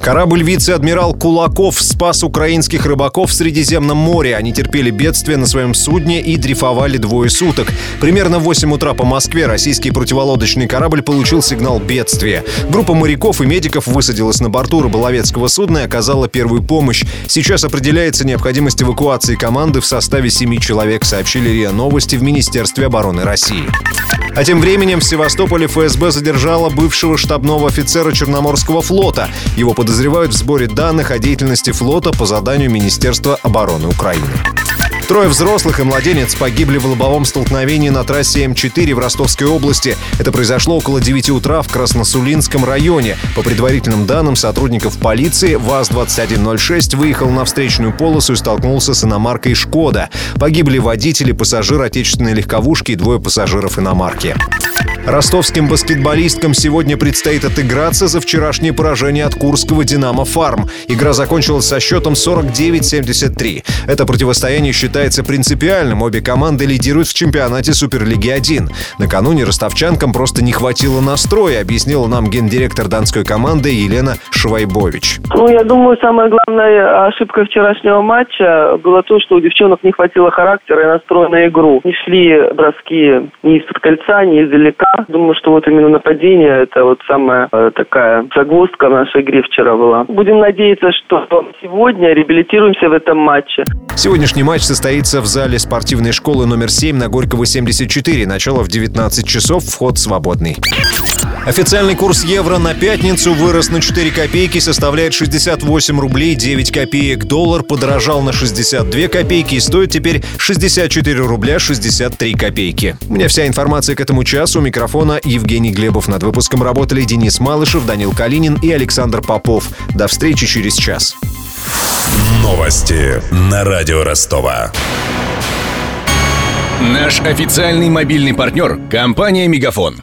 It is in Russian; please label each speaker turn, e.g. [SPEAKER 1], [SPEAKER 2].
[SPEAKER 1] Корабль вице-адмирал Кулаков спас украинских рыбаков в Средиземном море. Они терпели бедствие на своем судне и дрейфовали двое суток. Примерно в 8 утра по Москве российский противолодочный корабль получил сигнал бедствия. Группа моряков и медиков высадилась на борту рыболовецкого судна и оказала первую помощь. Сейчас определяется необходимость эвакуации команды в составе 7 человек, сообщили РИА Новости в Министерстве обороны России. А тем временем в Севастополе ФСБ задержала бывшего штабного офицера Черноморского флота. Его подозревают в сборе данных о деятельности флота по заданию Министерства обороны Украины. Трое взрослых и младенец погибли в лобовом столкновении на трассе М4 в Ростовской области. Это произошло около 9 утра в Красносулинском районе. По предварительным данным сотрудников полиции, ВАЗ-2106 выехал на встречную полосу и столкнулся с иномаркой «Шкода». Погибли водители, пассажир отечественной легковушки и двое пассажиров иномарки. Ростовским баскетболисткам сегодня предстоит отыграться за вчерашнее поражение от Курского «Динамо Фарм». Игра закончилась со счетом 49-73. Это противостояние считается принципиальным. Обе команды лидируют в чемпионате Суперлиги 1. Накануне ростовчанкам просто не хватило настроя, объяснила нам гендиректор донской команды Елена Швайбович.
[SPEAKER 2] Ну, я думаю, самая главная ошибка вчерашнего матча было то, что у девчонок не хватило характера и настроя на игру. Не шли броски ни из-под кольца, ни издалека. Думаю, что вот именно нападение – это вот самая э, такая загвоздка в нашей игре вчера была. Будем надеяться, что сегодня реабилитируемся в этом матче.
[SPEAKER 1] Сегодняшний матч состоится в зале спортивной школы номер 7 на Горького 74. Начало в 19 часов, вход свободный. Официальный курс евро на пятницу вырос на 4 копейки, составляет 68 рублей 9 копеек. Доллар подорожал на 62 копейки и стоит теперь 64 рубля 63 копейки. У меня вся информация к этому часу. У микрофона Евгений Глебов. Над выпуском работали Денис Малышев, Данил Калинин и Александр Попов. До встречи через час.
[SPEAKER 3] Новости на радио Ростова.
[SPEAKER 4] Наш официальный мобильный партнер – компания «Мегафон».